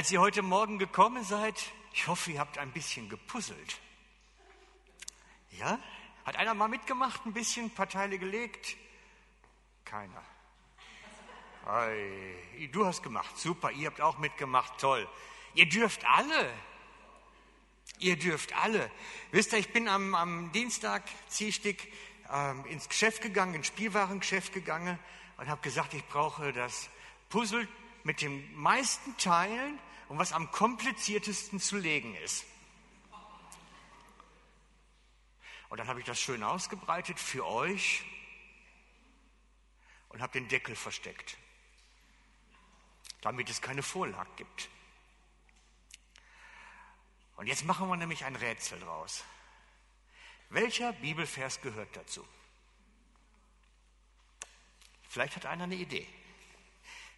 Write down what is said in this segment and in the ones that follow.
Als ihr heute Morgen gekommen seid, ich hoffe, ihr habt ein bisschen gepuzzelt. Ja? Hat einer mal mitgemacht, ein bisschen, ein paar Teile gelegt? Keiner. Ei, du hast gemacht, super, ihr habt auch mitgemacht, toll. Ihr dürft alle. Ihr dürft alle. Wisst ihr, ich bin am, am Dienstag, Ziehstick, ähm, ins Geschäft gegangen, ins Spielwarengeschäft gegangen und habe gesagt, ich brauche das Puzzle mit den meisten Teilen und was am kompliziertesten zu legen ist. Und dann habe ich das schön ausgebreitet für euch und habe den Deckel versteckt, damit es keine Vorlage gibt. Und jetzt machen wir nämlich ein Rätsel draus. Welcher Bibelvers gehört dazu? Vielleicht hat einer eine Idee.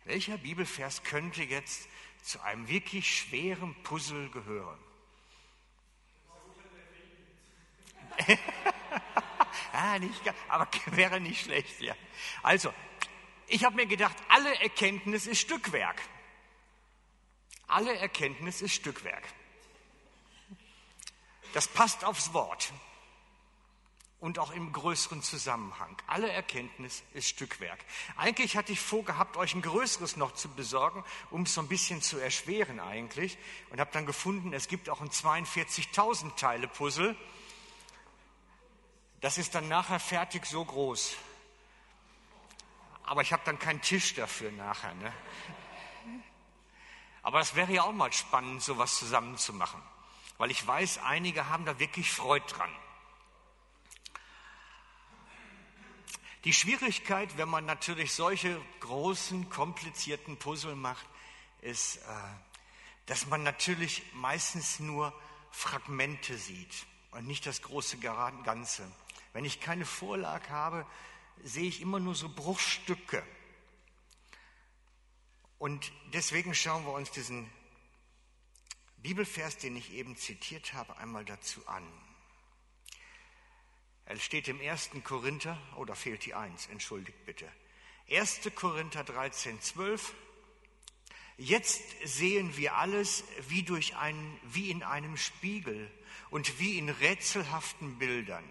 Welcher Bibelvers könnte jetzt zu einem wirklich schweren Puzzle gehören? ah, nicht, aber wäre nicht schlecht, ja. Also, ich habe mir gedacht, alle Erkenntnis ist Stückwerk. Alle Erkenntnis ist Stückwerk. Das passt aufs Wort und auch im größeren Zusammenhang. Alle Erkenntnis ist Stückwerk. Eigentlich hatte ich vorgehabt, euch ein größeres noch zu besorgen, um es so ein bisschen zu erschweren eigentlich. Und habe dann gefunden, es gibt auch ein 42.000 Teile Puzzle. Das ist dann nachher fertig so groß. Aber ich habe dann keinen Tisch dafür nachher. Ne? Aber das wäre ja auch mal spannend, sowas zusammen zu machen. Weil ich weiß, einige haben da wirklich Freude dran. Die Schwierigkeit, wenn man natürlich solche großen, komplizierten Puzzle macht, ist, äh, dass man natürlich meistens nur Fragmente sieht und nicht das große Ganze. Wenn ich keine Vorlage habe, sehe ich immer nur so Bruchstücke. Und deswegen schauen wir uns diesen Bibelvers, den ich eben zitiert habe, einmal dazu an. Er steht im 1. Korinther, oder oh, fehlt die 1, entschuldigt bitte. 1. Korinther 13, 12. Jetzt sehen wir alles wie, durch einen, wie in einem Spiegel und wie in rätselhaften Bildern.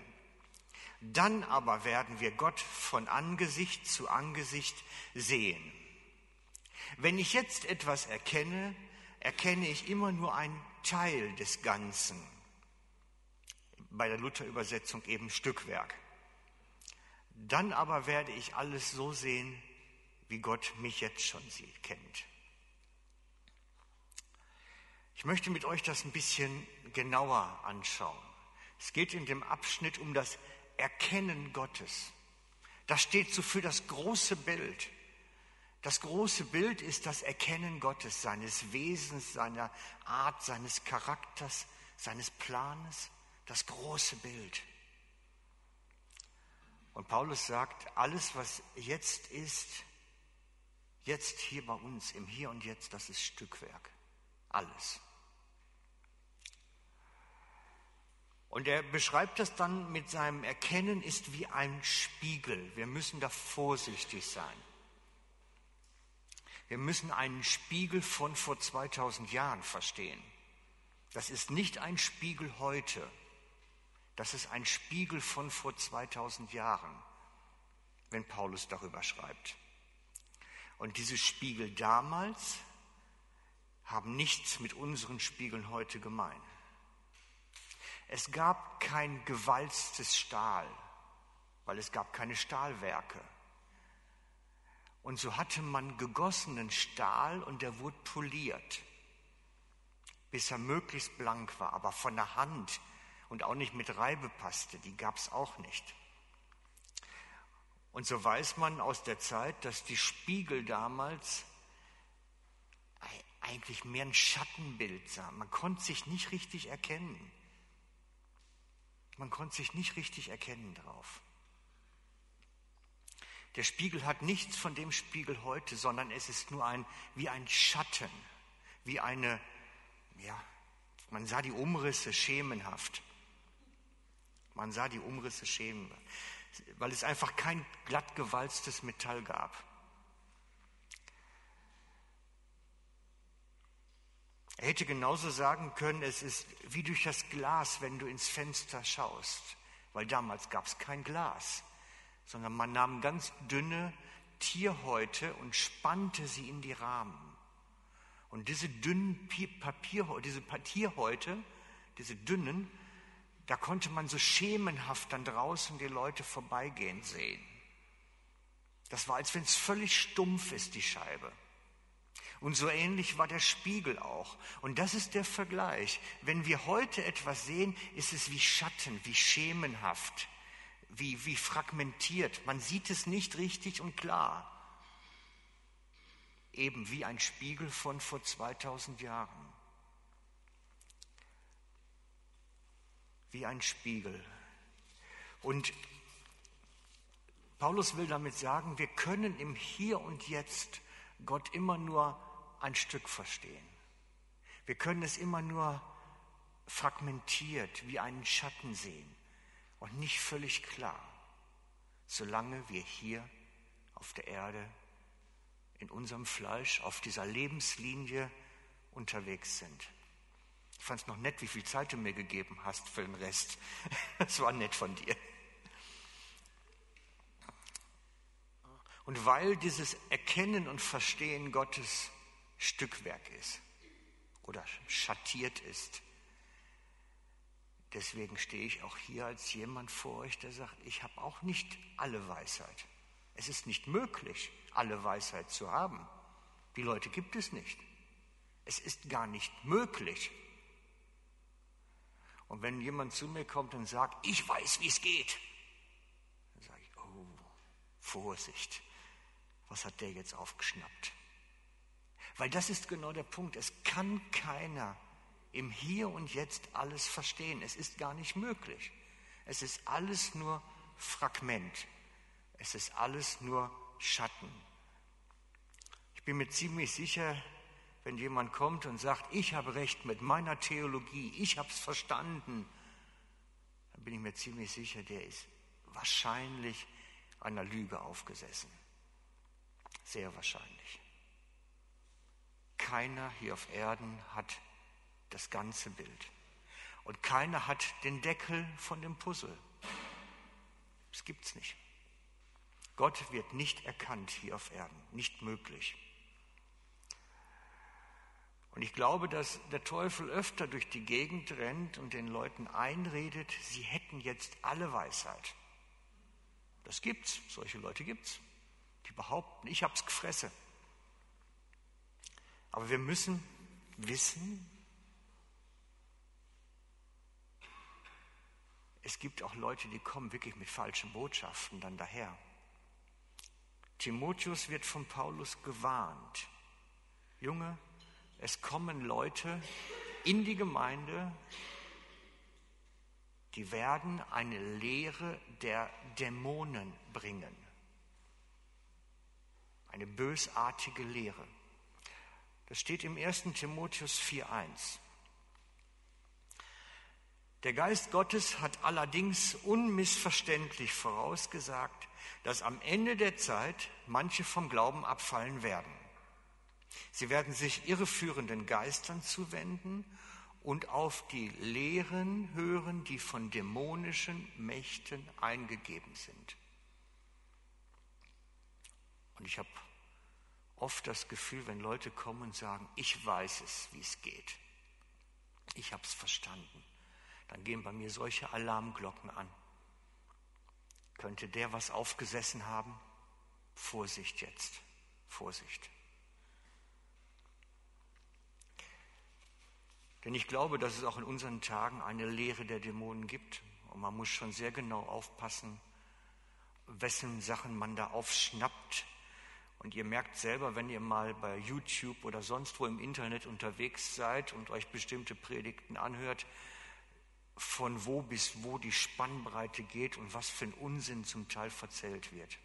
Dann aber werden wir Gott von Angesicht zu Angesicht sehen. Wenn ich jetzt etwas erkenne, erkenne ich immer nur einen Teil des Ganzen bei der Luther-Übersetzung eben Stückwerk. Dann aber werde ich alles so sehen, wie Gott mich jetzt schon sieht, kennt. Ich möchte mit euch das ein bisschen genauer anschauen. Es geht in dem Abschnitt um das Erkennen Gottes. Das steht so für das große Bild. Das große Bild ist das Erkennen Gottes, seines Wesens, seiner Art, seines Charakters, seines Planes das große Bild. Und Paulus sagt, alles, was jetzt ist, jetzt hier bei uns, im Hier und Jetzt, das ist Stückwerk. Alles. Und er beschreibt das dann mit seinem Erkennen ist wie ein Spiegel. Wir müssen da vorsichtig sein. Wir müssen einen Spiegel von vor 2000 Jahren verstehen. Das ist nicht ein Spiegel heute. Das ist ein Spiegel von vor 2000 Jahren, wenn Paulus darüber schreibt. Und diese Spiegel damals haben nichts mit unseren Spiegeln heute gemein. Es gab kein gewalztes Stahl, weil es gab keine Stahlwerke. Und so hatte man gegossenen Stahl und der wurde poliert, bis er möglichst blank war, aber von der Hand und auch nicht mit Reibepaste, die gab es auch nicht. Und so weiß man aus der Zeit, dass die Spiegel damals eigentlich mehr ein Schattenbild sahen. Man konnte sich nicht richtig erkennen. Man konnte sich nicht richtig erkennen drauf. Der Spiegel hat nichts von dem Spiegel heute, sondern es ist nur ein, wie ein Schatten, wie eine, ja, man sah die Umrisse schemenhaft. Man sah die Umrisse schämen, weil es einfach kein glatt gewalztes Metall gab. Er hätte genauso sagen können, es ist wie durch das Glas, wenn du ins Fenster schaust, weil damals gab es kein Glas, sondern man nahm ganz dünne Tierhäute und spannte sie in die Rahmen. Und diese dünnen Papier, diese Tierhäute, diese dünnen, da konnte man so schemenhaft dann draußen die Leute vorbeigehen sehen. Das war, als wenn es völlig stumpf ist, die Scheibe. Und so ähnlich war der Spiegel auch. Und das ist der Vergleich. Wenn wir heute etwas sehen, ist es wie Schatten, wie schemenhaft, wie, wie fragmentiert. Man sieht es nicht richtig und klar. Eben wie ein Spiegel von vor 2000 Jahren. Wie ein Spiegel. Und Paulus will damit sagen, wir können im Hier und Jetzt Gott immer nur ein Stück verstehen. Wir können es immer nur fragmentiert wie einen Schatten sehen und nicht völlig klar, solange wir hier auf der Erde in unserem Fleisch auf dieser Lebenslinie unterwegs sind. Ich fand es noch nett, wie viel Zeit du mir gegeben hast für den Rest. Das war nett von dir. Und weil dieses Erkennen und Verstehen Gottes Stückwerk ist oder schattiert ist. Deswegen stehe ich auch hier als jemand vor euch, der sagt, ich habe auch nicht alle Weisheit. Es ist nicht möglich, alle Weisheit zu haben. Die Leute gibt es nicht. Es ist gar nicht möglich. Und wenn jemand zu mir kommt und sagt, ich weiß, wie es geht, dann sage ich, oh, Vorsicht, was hat der jetzt aufgeschnappt? Weil das ist genau der Punkt. Es kann keiner im Hier und Jetzt alles verstehen. Es ist gar nicht möglich. Es ist alles nur Fragment. Es ist alles nur Schatten. Ich bin mir ziemlich sicher, wenn jemand kommt und sagt, ich habe recht mit meiner Theologie, ich habe es verstanden, dann bin ich mir ziemlich sicher, der ist wahrscheinlich einer Lüge aufgesessen. Sehr wahrscheinlich. Keiner hier auf Erden hat das ganze Bild. Und keiner hat den Deckel von dem Puzzle. Das gibt es nicht. Gott wird nicht erkannt hier auf Erden, nicht möglich. Und ich glaube, dass der Teufel öfter durch die Gegend rennt und den Leuten einredet, sie hätten jetzt alle Weisheit. Das gibt's, solche Leute gibt's. Die behaupten, ich hab's gefressen. Aber wir müssen wissen, es gibt auch Leute, die kommen wirklich mit falschen Botschaften dann daher. Timotheus wird von Paulus gewarnt. Junge, es kommen Leute in die Gemeinde, die werden eine Lehre der Dämonen bringen. Eine bösartige Lehre. Das steht im 1. Timotheus 4.1. Der Geist Gottes hat allerdings unmissverständlich vorausgesagt, dass am Ende der Zeit manche vom Glauben abfallen werden. Sie werden sich irreführenden Geistern zuwenden und auf die Lehren hören, die von dämonischen Mächten eingegeben sind. Und ich habe oft das Gefühl, wenn Leute kommen und sagen, ich weiß es, wie es geht. Ich habe es verstanden. Dann gehen bei mir solche Alarmglocken an. Könnte der was aufgesessen haben? Vorsicht jetzt, Vorsicht. Denn ich glaube, dass es auch in unseren Tagen eine Lehre der Dämonen gibt. Und man muss schon sehr genau aufpassen, wessen Sachen man da aufschnappt, und ihr merkt selber, wenn ihr mal bei YouTube oder sonst wo im Internet unterwegs seid und euch bestimmte Predigten anhört, von wo bis wo die Spannbreite geht und was für ein Unsinn zum Teil verzählt wird.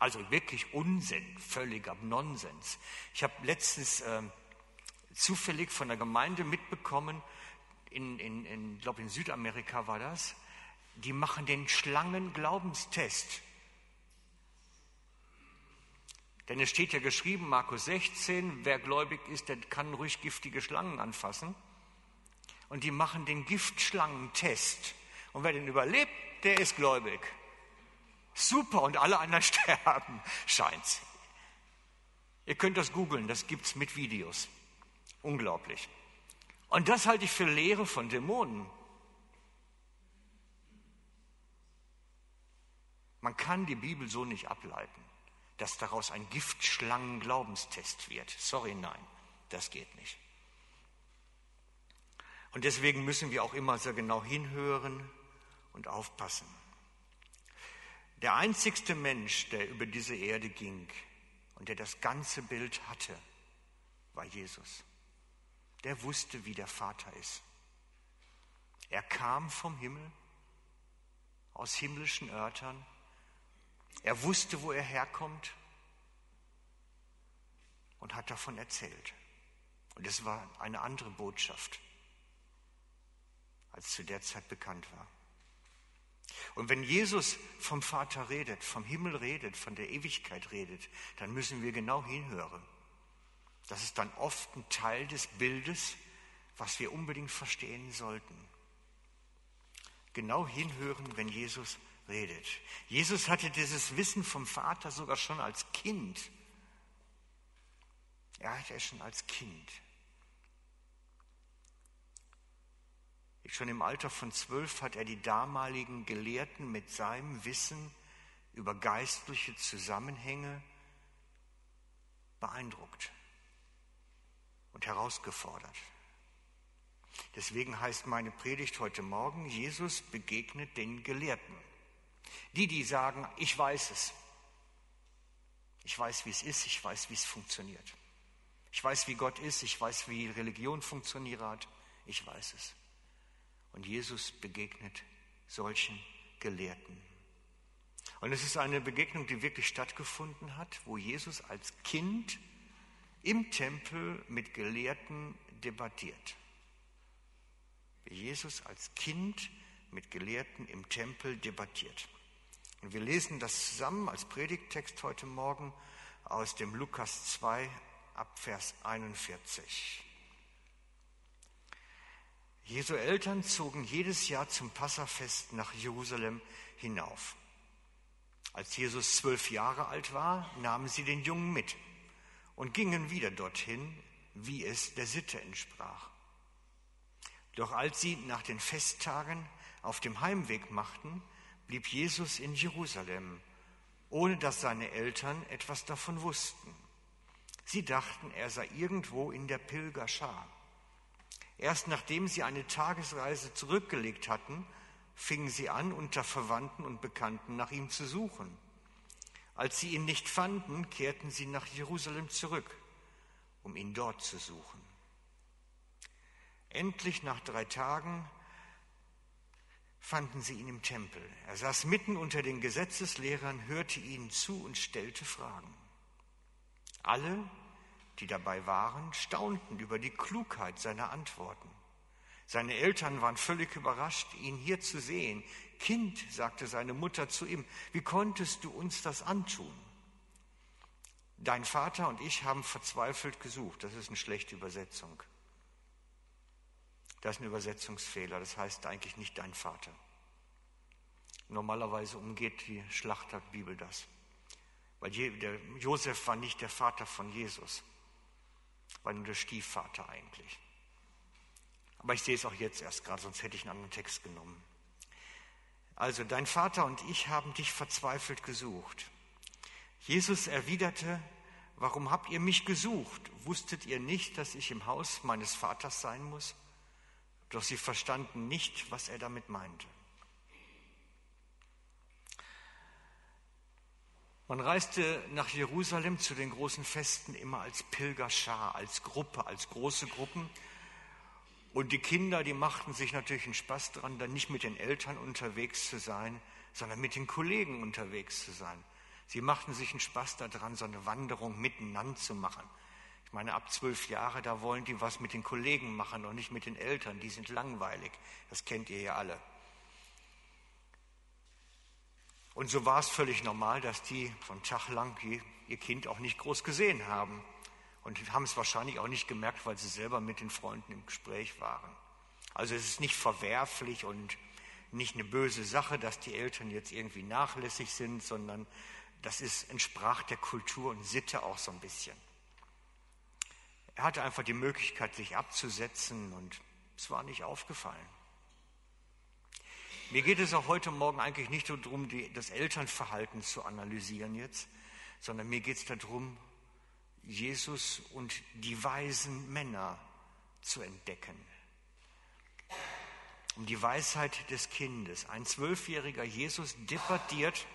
Also wirklich Unsinn, völliger Nonsens. Ich habe letztens äh, zufällig von der Gemeinde mitbekommen, in, in, in glaube in Südamerika war das, die machen den Schlangen-Glaubenstest. Denn es steht ja geschrieben, Markus 16, wer gläubig ist, der kann ruhig giftige Schlangen anfassen. Und die machen den Giftschlangentest. Und wer den überlebt, der ist gläubig. Super, und alle anderen sterben, scheint's. Ihr könnt das googeln, das gibt's mit Videos. Unglaublich. Und das halte ich für Lehre von Dämonen. Man kann die Bibel so nicht ableiten, dass daraus ein Giftschlangen-Glaubenstest wird. Sorry, nein, das geht nicht. Und deswegen müssen wir auch immer sehr genau hinhören und aufpassen. Der einzigste Mensch, der über diese Erde ging und der das ganze Bild hatte, war Jesus. Der wusste, wie der Vater ist. Er kam vom Himmel, aus himmlischen Örtern. Er wusste, wo er herkommt und hat davon erzählt. Und es war eine andere Botschaft, als zu der Zeit bekannt war. Und wenn Jesus vom Vater redet, vom Himmel redet, von der Ewigkeit redet, dann müssen wir genau hinhören. Das ist dann oft ein Teil des Bildes, was wir unbedingt verstehen sollten. Genau hinhören, wenn Jesus redet. Jesus hatte dieses Wissen vom Vater sogar schon als Kind. Er hatte es schon als Kind. Schon im Alter von zwölf hat er die damaligen Gelehrten mit seinem Wissen über geistliche Zusammenhänge beeindruckt und herausgefordert. Deswegen heißt meine Predigt heute Morgen, Jesus begegnet den Gelehrten. Die, die sagen, ich weiß es. Ich weiß, wie es ist, ich weiß, wie es funktioniert. Ich weiß, wie Gott ist, ich weiß, wie Religion funktioniert, ich weiß es. Und Jesus begegnet solchen Gelehrten. Und es ist eine Begegnung, die wirklich stattgefunden hat, wo Jesus als Kind im Tempel mit Gelehrten debattiert. Jesus als Kind mit Gelehrten im Tempel debattiert. Und wir lesen das zusammen als Predigttext heute Morgen aus dem Lukas 2 ab Vers 41. Jesu Eltern zogen jedes Jahr zum Passafest nach Jerusalem hinauf. Als Jesus zwölf Jahre alt war, nahmen sie den Jungen mit und gingen wieder dorthin, wie es der Sitte entsprach. Doch als sie nach den Festtagen auf dem Heimweg machten, blieb Jesus in Jerusalem, ohne dass seine Eltern etwas davon wussten. Sie dachten, er sei irgendwo in der Pilgerschar. Erst nachdem sie eine Tagesreise zurückgelegt hatten, fingen sie an, unter Verwandten und Bekannten nach ihm zu suchen. Als sie ihn nicht fanden, kehrten sie nach Jerusalem zurück, um ihn dort zu suchen. Endlich nach drei Tagen fanden sie ihn im Tempel. Er saß mitten unter den Gesetzeslehrern, hörte ihnen zu und stellte Fragen. Alle, die dabei waren, staunten über die Klugheit seiner Antworten. Seine Eltern waren völlig überrascht, ihn hier zu sehen. Kind, sagte seine Mutter zu ihm, wie konntest du uns das antun? Dein Vater und ich haben verzweifelt gesucht. Das ist eine schlechte Übersetzung. Das ist ein Übersetzungsfehler. Das heißt eigentlich nicht dein Vater. Normalerweise umgeht die Schlachterbibel das. Weil Josef war nicht der Vater von Jesus, war nur der Stiefvater eigentlich. Aber ich sehe es auch jetzt erst gerade, sonst hätte ich einen anderen Text genommen. Also, dein Vater und ich haben dich verzweifelt gesucht. Jesus erwiderte, warum habt ihr mich gesucht? Wusstet ihr nicht, dass ich im Haus meines Vaters sein muss? Doch sie verstanden nicht, was er damit meinte. Man reiste nach Jerusalem zu den großen Festen immer als Pilgerschar, als Gruppe, als große Gruppen. Und die Kinder, die machten sich natürlich einen Spaß dran, dann nicht mit den Eltern unterwegs zu sein, sondern mit den Kollegen unterwegs zu sein. Sie machten sich einen Spaß daran, so eine Wanderung miteinander zu machen. Ich meine, ab zwölf Jahre, da wollen die was mit den Kollegen machen und nicht mit den Eltern. Die sind langweilig. Das kennt ihr ja alle. Und so war es völlig normal, dass die einen Tag lang ihr Kind auch nicht groß gesehen haben. Und haben es wahrscheinlich auch nicht gemerkt, weil sie selber mit den Freunden im Gespräch waren. Also es ist nicht verwerflich und nicht eine böse Sache, dass die Eltern jetzt irgendwie nachlässig sind, sondern das ist, entsprach der Kultur und Sitte auch so ein bisschen. Er hatte einfach die Möglichkeit, sich abzusetzen und es war nicht aufgefallen. Mir geht es auch heute Morgen eigentlich nicht darum, die, das Elternverhalten zu analysieren jetzt, sondern mir geht es darum, Jesus und die weisen Männer zu entdecken. Um die Weisheit des Kindes. Ein zwölfjähriger Jesus debattiert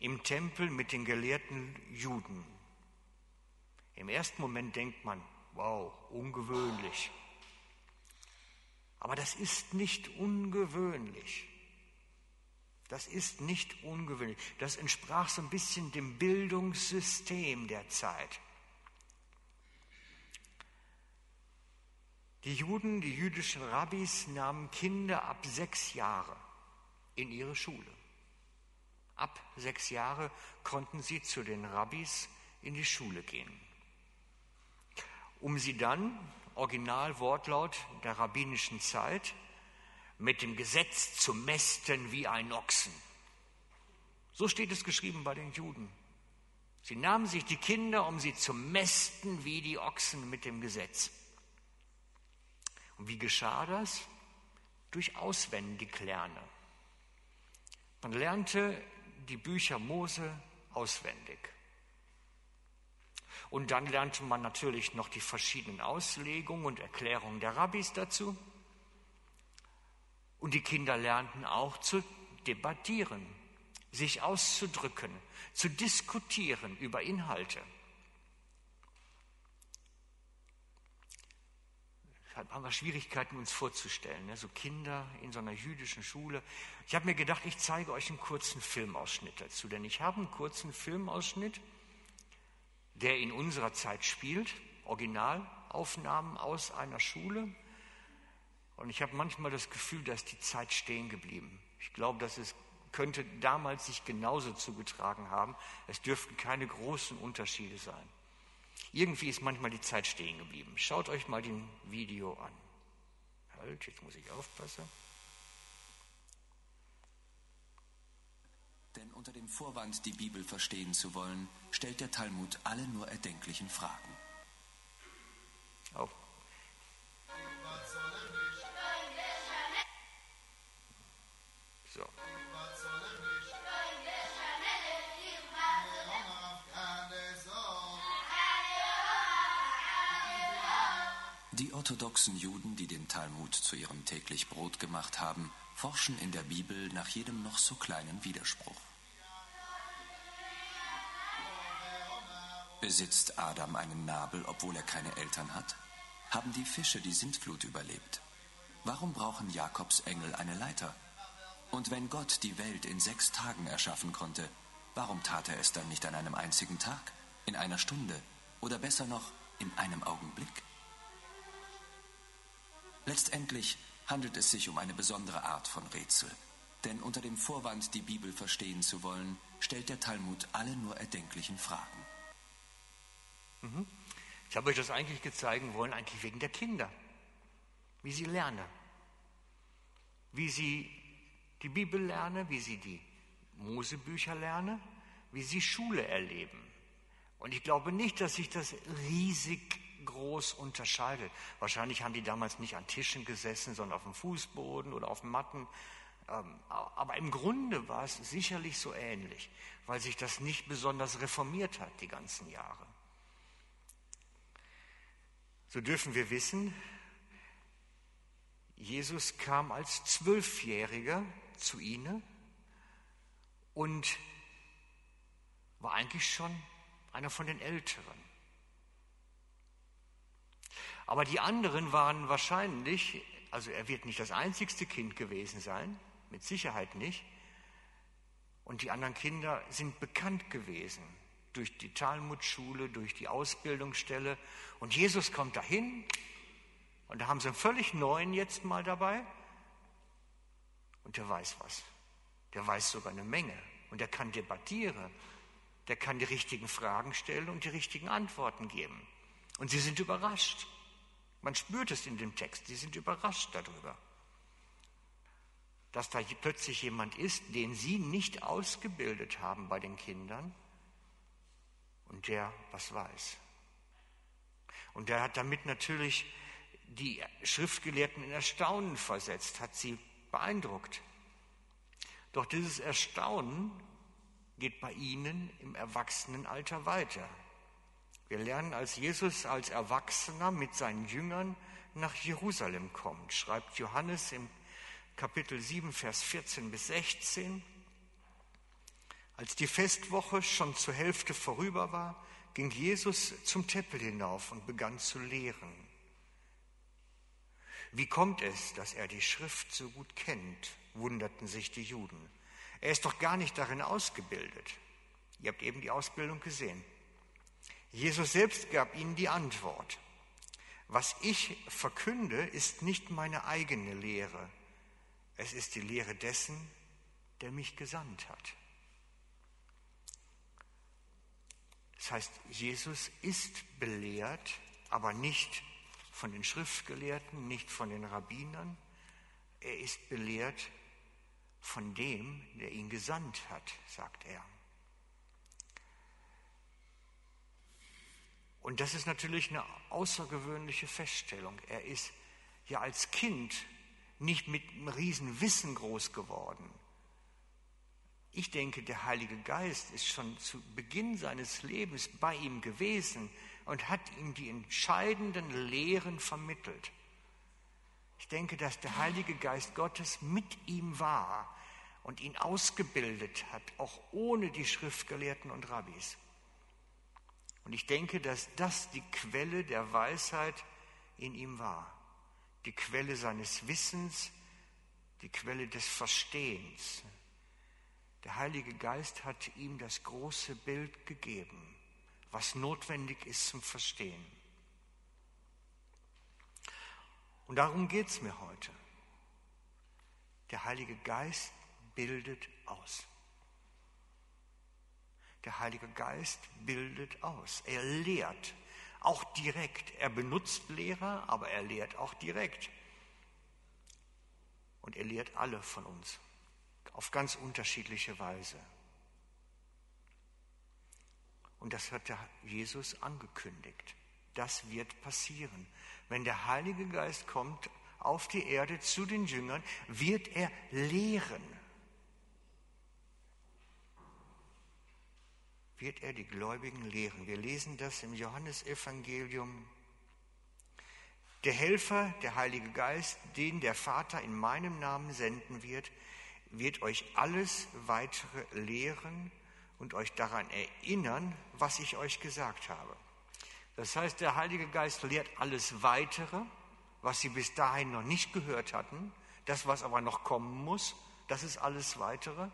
im Tempel mit den gelehrten Juden. Im ersten Moment denkt man, wow, ungewöhnlich. Aber das ist nicht ungewöhnlich. Das ist nicht ungewöhnlich. Das entsprach so ein bisschen dem Bildungssystem der Zeit. Die Juden, die jüdischen Rabbis nahmen Kinder ab sechs Jahre in ihre Schule. Ab sechs Jahre konnten sie zu den Rabbis in die Schule gehen, um sie dann, Originalwortlaut der rabbinischen Zeit, mit dem Gesetz zu mästen wie ein Ochsen. So steht es geschrieben bei den Juden. Sie nahmen sich die Kinder, um sie zu mästen wie die Ochsen mit dem Gesetz. Und wie geschah das? Durch Auswendiglerne. Man lernte die Bücher Mose auswendig. Und dann lernte man natürlich noch die verschiedenen Auslegungen und Erklärungen der Rabbis dazu. Und die Kinder lernten auch zu debattieren, sich auszudrücken, zu diskutieren über Inhalte. Deshalb haben wir Schwierigkeiten, uns vorzustellen, ne? so Kinder in so einer jüdischen Schule. Ich habe mir gedacht, ich zeige euch einen kurzen Filmausschnitt dazu, denn ich habe einen kurzen Filmausschnitt, der in unserer Zeit spielt, Originalaufnahmen aus einer Schule und ich habe manchmal das Gefühl, dass die Zeit stehen geblieben. Ich glaube, dass es könnte damals sich genauso zugetragen haben. Es dürften keine großen Unterschiede sein. Irgendwie ist manchmal die Zeit stehen geblieben. Schaut euch mal den Video an. Halt, jetzt muss ich aufpassen. Denn unter dem Vorwand, die Bibel verstehen zu wollen, stellt der Talmud alle nur erdenklichen Fragen. Oh, Die orthodoxen Juden, die den Talmud zu ihrem täglich Brot gemacht haben, forschen in der Bibel nach jedem noch so kleinen Widerspruch. Besitzt Adam einen Nabel, obwohl er keine Eltern hat? Haben die Fische die Sintflut überlebt? Warum brauchen Jakobs Engel eine Leiter? Und wenn Gott die Welt in sechs Tagen erschaffen konnte, warum tat er es dann nicht an einem einzigen Tag, in einer Stunde oder besser noch in einem Augenblick? Letztendlich handelt es sich um eine besondere Art von Rätsel. Denn unter dem Vorwand, die Bibel verstehen zu wollen, stellt der Talmud alle nur erdenklichen Fragen. Mhm. Ich habe euch das eigentlich gezeigt wollen, eigentlich wegen der Kinder. Wie sie lernen. Wie sie die Bibel lernen, wie sie die Mosebücher lernen, wie sie Schule erleben. Und ich glaube nicht, dass sich das riesig groß unterscheidet. Wahrscheinlich haben die damals nicht an Tischen gesessen, sondern auf dem Fußboden oder auf Matten. Ähm, aber im Grunde war es sicherlich so ähnlich, weil sich das nicht besonders reformiert hat die ganzen Jahre. So dürfen wir wissen, Jesus kam als Zwölfjähriger zu ihnen und war eigentlich schon einer von den Älteren. Aber die anderen waren wahrscheinlich, also er wird nicht das einzigste Kind gewesen sein, mit Sicherheit nicht. Und die anderen Kinder sind bekannt gewesen durch die Talmudschule, durch die Ausbildungsstelle. Und Jesus kommt dahin und da haben sie einen völlig neuen jetzt mal dabei. Und der weiß was. Der weiß sogar eine Menge. und der kann debattieren, der kann die richtigen Fragen stellen und die richtigen Antworten geben. Und sie sind überrascht. Man spürt es in dem Text, sie sind überrascht darüber, dass da plötzlich jemand ist, den sie nicht ausgebildet haben bei den Kindern und der was weiß. Und der hat damit natürlich die Schriftgelehrten in Erstaunen versetzt, hat sie beeindruckt. Doch dieses Erstaunen geht bei ihnen im Erwachsenenalter weiter. Wir lernen, als Jesus als Erwachsener mit seinen Jüngern nach Jerusalem kommt, schreibt Johannes im Kapitel 7, Vers 14 bis 16. Als die Festwoche schon zur Hälfte vorüber war, ging Jesus zum Tempel hinauf und begann zu lehren. Wie kommt es, dass er die Schrift so gut kennt, wunderten sich die Juden. Er ist doch gar nicht darin ausgebildet. Ihr habt eben die Ausbildung gesehen. Jesus selbst gab ihnen die Antwort. Was ich verkünde, ist nicht meine eigene Lehre. Es ist die Lehre dessen, der mich gesandt hat. Das heißt, Jesus ist belehrt, aber nicht von den Schriftgelehrten, nicht von den Rabbinern. Er ist belehrt von dem, der ihn gesandt hat, sagt er. Und das ist natürlich eine außergewöhnliche Feststellung. Er ist ja als Kind nicht mit einem riesen Wissen groß geworden. Ich denke, der Heilige Geist ist schon zu Beginn seines Lebens bei ihm gewesen und hat ihm die entscheidenden Lehren vermittelt. Ich denke, dass der Heilige Geist Gottes mit ihm war und ihn ausgebildet hat, auch ohne die Schriftgelehrten und Rabbis. Und ich denke, dass das die Quelle der Weisheit in ihm war, die Quelle seines Wissens, die Quelle des Verstehens. Der Heilige Geist hat ihm das große Bild gegeben, was notwendig ist zum Verstehen. Und darum geht es mir heute. Der Heilige Geist bildet aus. Der Heilige Geist bildet aus. Er lehrt, auch direkt. Er benutzt Lehrer, aber er lehrt auch direkt. Und er lehrt alle von uns auf ganz unterschiedliche Weise. Und das hat Jesus angekündigt. Das wird passieren. Wenn der Heilige Geist kommt auf die Erde zu den Jüngern, wird er lehren. Wird er die Gläubigen lehren. Wir lesen das im Johannesevangelium. Der Helfer, der Heilige Geist, den der Vater in meinem Namen senden wird, wird euch alles weitere lehren und euch daran erinnern, was ich euch gesagt habe. Das heißt, der Heilige Geist lehrt alles weitere, was sie bis dahin noch nicht gehört hatten, das, was aber noch kommen muss, das ist alles weitere.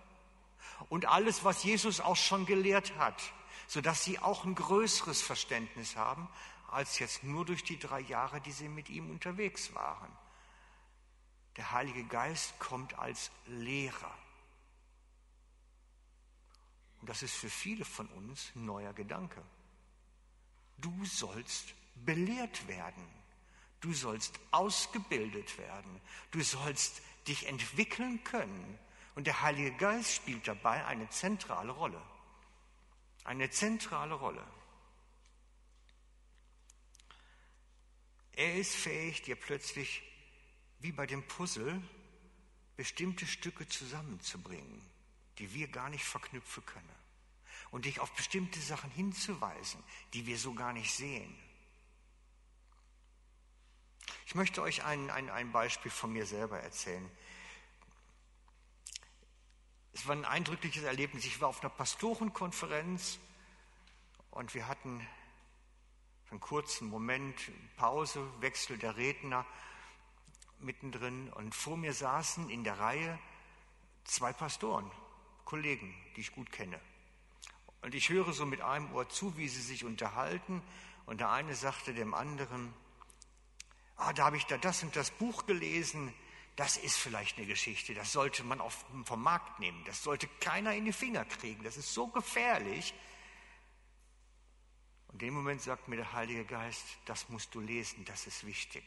Und alles, was Jesus auch schon gelehrt hat, sodass sie auch ein größeres Verständnis haben, als jetzt nur durch die drei Jahre, die sie mit ihm unterwegs waren. Der Heilige Geist kommt als Lehrer. Und das ist für viele von uns ein neuer Gedanke. Du sollst belehrt werden. Du sollst ausgebildet werden. Du sollst dich entwickeln können. Und der Heilige Geist spielt dabei eine zentrale Rolle. Eine zentrale Rolle. Er ist fähig, dir plötzlich wie bei dem Puzzle bestimmte Stücke zusammenzubringen, die wir gar nicht verknüpfen können. Und dich auf bestimmte Sachen hinzuweisen, die wir so gar nicht sehen. Ich möchte euch ein, ein, ein Beispiel von mir selber erzählen. Es war ein eindrückliches Erlebnis. Ich war auf einer Pastorenkonferenz und wir hatten einen kurzen Moment Pause, Wechsel der Redner mittendrin und vor mir saßen in der Reihe zwei Pastoren, Kollegen, die ich gut kenne. Und ich höre so mit einem Ohr zu, wie sie sich unterhalten und der eine sagte dem anderen, ah, da habe ich da das und das Buch gelesen, das ist vielleicht eine Geschichte, das sollte man auf, vom Markt nehmen, das sollte keiner in die Finger kriegen, das ist so gefährlich. Und in dem Moment sagt mir der Heilige Geist, das musst du lesen, das ist wichtig.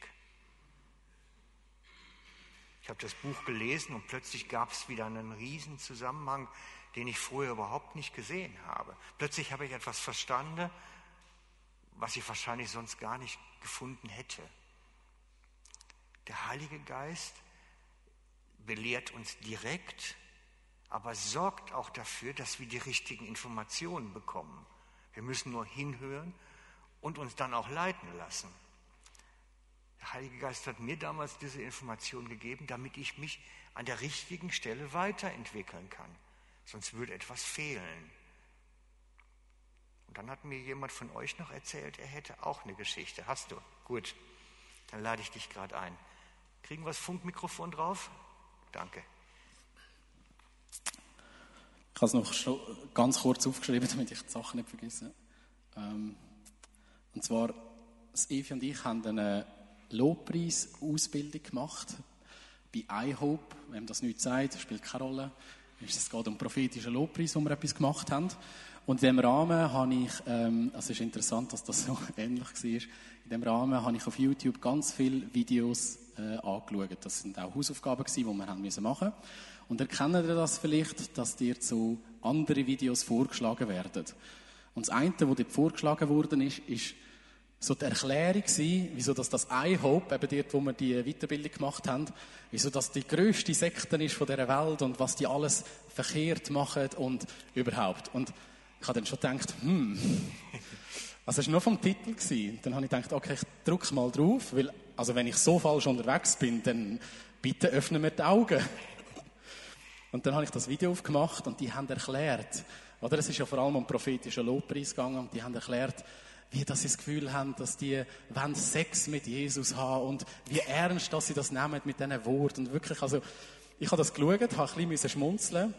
Ich habe das Buch gelesen und plötzlich gab es wieder einen riesen Zusammenhang, den ich vorher überhaupt nicht gesehen habe. Plötzlich habe ich etwas verstanden, was ich wahrscheinlich sonst gar nicht gefunden hätte. Der Heilige Geist belehrt uns direkt, aber sorgt auch dafür, dass wir die richtigen Informationen bekommen. Wir müssen nur hinhören und uns dann auch leiten lassen. Der Heilige Geist hat mir damals diese Information gegeben, damit ich mich an der richtigen Stelle weiterentwickeln kann. Sonst würde etwas fehlen. Und dann hat mir jemand von euch noch erzählt, er hätte auch eine Geschichte. Hast du? Gut. Dann lade ich dich gerade ein. Kriegen wir das Funkmikrofon drauf? Danke. Ich habe es noch ganz kurz aufgeschrieben, damit ich die Sachen nicht vergesse. Ähm, und zwar, Evi und ich haben eine Lobpreis-Ausbildung gemacht bei iHope. Wem das nicht sagt, spielt keine Rolle. Es geht um prophetischen Lobpreis, wo wir etwas gemacht haben. Und in diesem Rahmen habe ich, ähm, also es ist interessant, dass das so ähnlich war, in diesem Rahmen habe ich auf YouTube ganz viele Videos äh, angeschaut. Das sind auch Hausaufgaben gewesen, die wir haben müssen machen Und erkennen ihr das vielleicht, dass dir so andere Videos vorgeschlagen werden. Und das eine, was dort vorgeschlagen worden ist, ist so die Erklärung gewesen, wieso das, das iHope, eben dort, wo wir die Weiterbildung gemacht haben, wieso das die grösste Sekte ist von dieser Welt und was die alles verkehrt machen und überhaupt. Und ich habe dann schon gedacht, hm, also es war nur vom Titel. Gewesen. Dann habe ich gedacht, okay, ich drücke mal drauf, weil, also wenn ich so falsch unterwegs bin, dann bitte öffnen wir die Augen. Und dann habe ich das Video aufgemacht und die haben erklärt, oder es ist ja vor allem um prophetischen Lobpreis gegangen und die haben erklärt, wie dass sie das Gefühl haben, dass die wollen Sex mit Jesus haben und wie ernst, dass sie das nehmen mit diesen Worten. Und wirklich, also, ich habe das geschaut, habe ein bisschen schmunzeln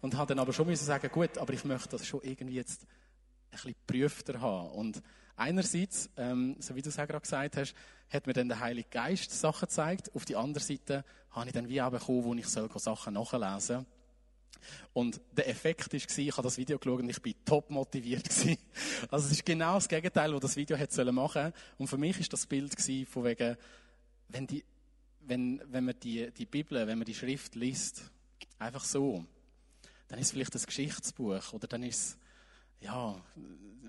und habe dann aber schon müssen sagen, gut, aber ich möchte das schon irgendwie jetzt ein bisschen geprüfter haben. Und einerseits, ähm, so wie du es auch gerade gesagt hast, hat mir dann der Heilige Geist Sachen gezeigt. Auf die andere Seite habe ich dann wie auch bekommen, wo ich soll Sachen nachlesen soll. Und der Effekt war, ich habe das Video geschaut und ich bin top motiviert Also es ist genau das Gegenteil, was das Video hätte machen sollen. Und für mich ist das Bild von wegen, wenn, die, wenn, wenn man die, die Bibel, wenn man die Schrift liest, einfach so, dann ist es vielleicht ein Geschichtsbuch oder dann ist es, ja,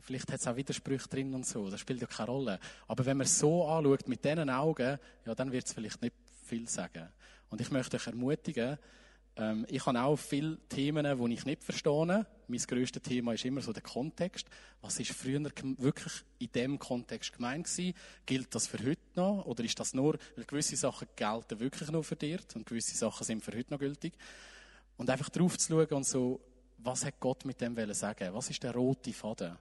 vielleicht hat es auch Widersprüche drin und so, das spielt ja keine Rolle. Aber wenn man es so anschaut, mit diesen Augen, ja, dann wird es vielleicht nicht viel sagen. Und ich möchte euch ermutigen, ähm, ich habe auch viele Themen, die ich nicht verstehe. Mein grösstes Thema ist immer so der Kontext. Was ist früher wirklich in dem Kontext gemeint gewesen? Gilt das für heute noch? Oder ist das nur, weil gewisse Sachen gelten wirklich nur für dich und gewisse Sachen sind für heute noch gültig? Und einfach drauf zu schauen und so, was hat Gott mit dem sagen? Was ist der rote Faden?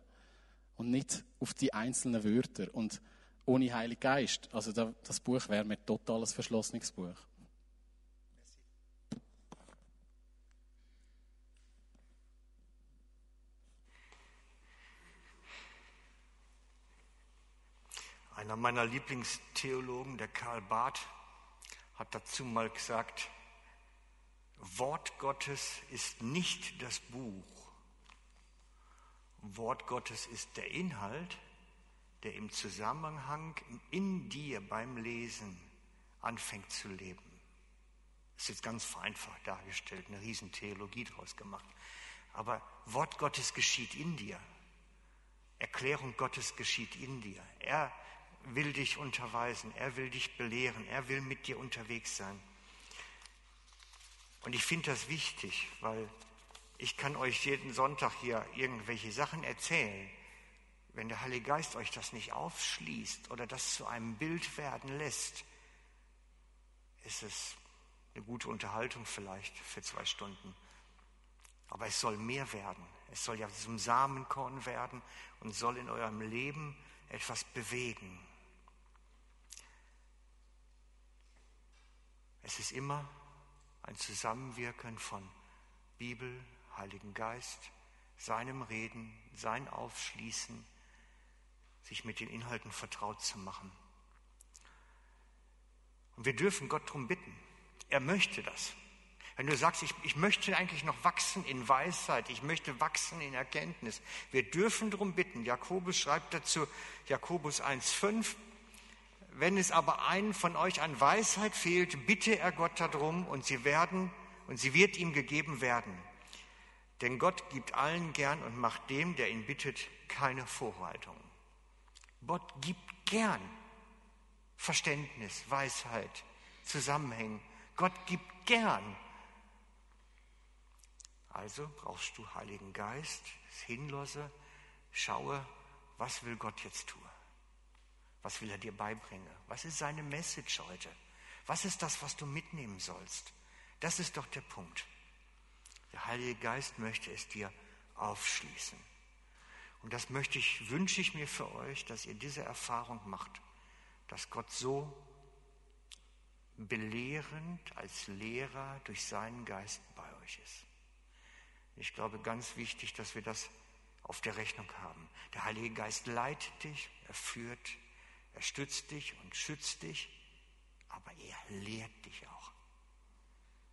Und nicht auf die einzelnen Wörter. Und ohne Heiligen Geist, also das Buch wäre mir totales verschlossenes Buch. Einer meiner Lieblingstheologen, der Karl Barth, hat dazu mal gesagt, Wort Gottes ist nicht das Buch. Wort Gottes ist der Inhalt, der im Zusammenhang in dir beim Lesen anfängt zu leben. Das ist jetzt ganz vereinfacht dargestellt, eine Riesentheologie daraus gemacht. Aber Wort Gottes geschieht in dir. Erklärung Gottes geschieht in dir. Er will dich unterweisen, er will dich belehren, er will mit dir unterwegs sein. Und ich finde das wichtig, weil ich kann euch jeden Sonntag hier irgendwelche Sachen erzählen. Wenn der Heilige Geist euch das nicht aufschließt oder das zu einem Bild werden lässt, ist es eine gute Unterhaltung vielleicht für zwei Stunden. Aber es soll mehr werden. Es soll ja zum Samenkorn werden und soll in eurem Leben etwas bewegen. Es ist immer ein Zusammenwirken von Bibel, Heiligen Geist, seinem Reden, sein Aufschließen, sich mit den Inhalten vertraut zu machen. Und wir dürfen Gott darum bitten. Er möchte das. Wenn du sagst, ich, ich möchte eigentlich noch wachsen in Weisheit, ich möchte wachsen in Erkenntnis, wir dürfen darum bitten. Jakobus schreibt dazu, Jakobus 1,5, wenn es aber einen von euch an Weisheit fehlt, bitte er Gott darum und sie werden und sie wird ihm gegeben werden. Denn Gott gibt allen gern und macht dem, der ihn bittet, keine Vorhaltung. Gott gibt gern Verständnis, Weisheit, Zusammenhänge. Gott gibt gern. Also brauchst du Heiligen Geist, das Hinlose, schaue, was will Gott jetzt tun? Was will er dir beibringen? Was ist seine Message heute? Was ist das, was du mitnehmen sollst? Das ist doch der Punkt. Der Heilige Geist möchte es dir aufschließen. Und das möchte ich, wünsche ich mir für euch, dass ihr diese Erfahrung macht, dass Gott so belehrend als Lehrer durch seinen Geist bei euch ist. Ich glaube, ganz wichtig, dass wir das auf der Rechnung haben. Der Heilige Geist leitet dich, er führt, er stützt dich und schützt dich, aber er lehrt dich auch.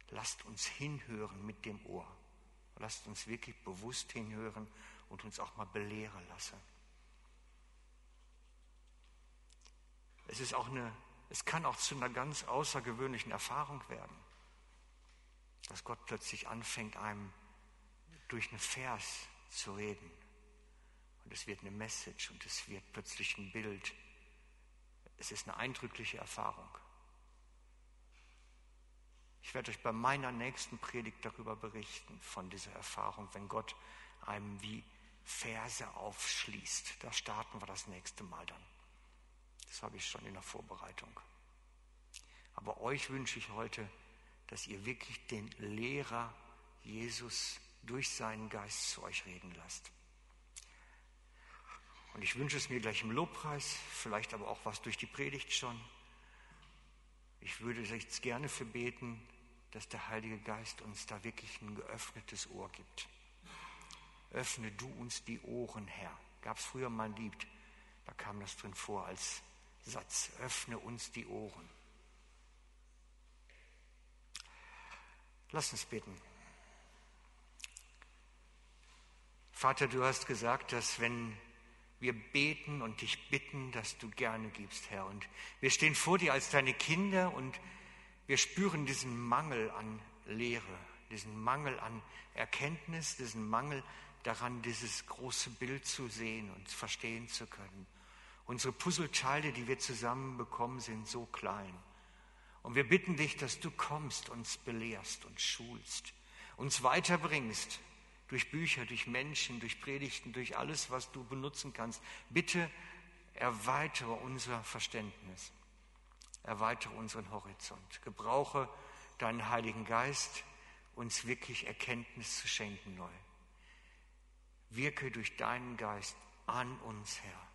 Lasst uns hinhören mit dem Ohr. Lasst uns wirklich bewusst hinhören und uns auch mal belehren lassen. Es ist auch eine, es kann auch zu einer ganz außergewöhnlichen Erfahrung werden, dass Gott plötzlich anfängt, einem durch einen Vers zu reden. Und es wird eine Message und es wird plötzlich ein Bild es ist eine eindrückliche Erfahrung. Ich werde euch bei meiner nächsten Predigt darüber berichten, von dieser Erfahrung, wenn Gott einem wie Verse aufschließt. Da starten wir das nächste Mal dann. Das habe ich schon in der Vorbereitung. Aber euch wünsche ich heute, dass ihr wirklich den Lehrer Jesus durch seinen Geist zu euch reden lasst. Und ich wünsche es mir gleich im Lobpreis, vielleicht aber auch was durch die Predigt schon. Ich würde jetzt gerne für beten, dass der Heilige Geist uns da wirklich ein geöffnetes Ohr gibt. Öffne du uns die Ohren, Herr. Gab es früher mal Lied, da kam das drin vor als Satz. Öffne uns die Ohren. Lass uns beten. Vater, du hast gesagt, dass wenn wir beten und dich bitten, dass du gerne gibst, Herr. Und wir stehen vor dir als deine Kinder und wir spüren diesen Mangel an Lehre, diesen Mangel an Erkenntnis, diesen Mangel daran, dieses große Bild zu sehen und verstehen zu können. Unsere Puzzleteile, die wir zusammen bekommen, sind so klein. Und wir bitten dich, dass du kommst, uns belehrst und schulst, uns weiterbringst durch Bücher, durch Menschen, durch Predigten, durch alles, was du benutzen kannst. Bitte erweitere unser Verständnis, erweitere unseren Horizont, gebrauche deinen Heiligen Geist, uns wirklich Erkenntnis zu schenken neu. Wirke durch deinen Geist an uns, Herr.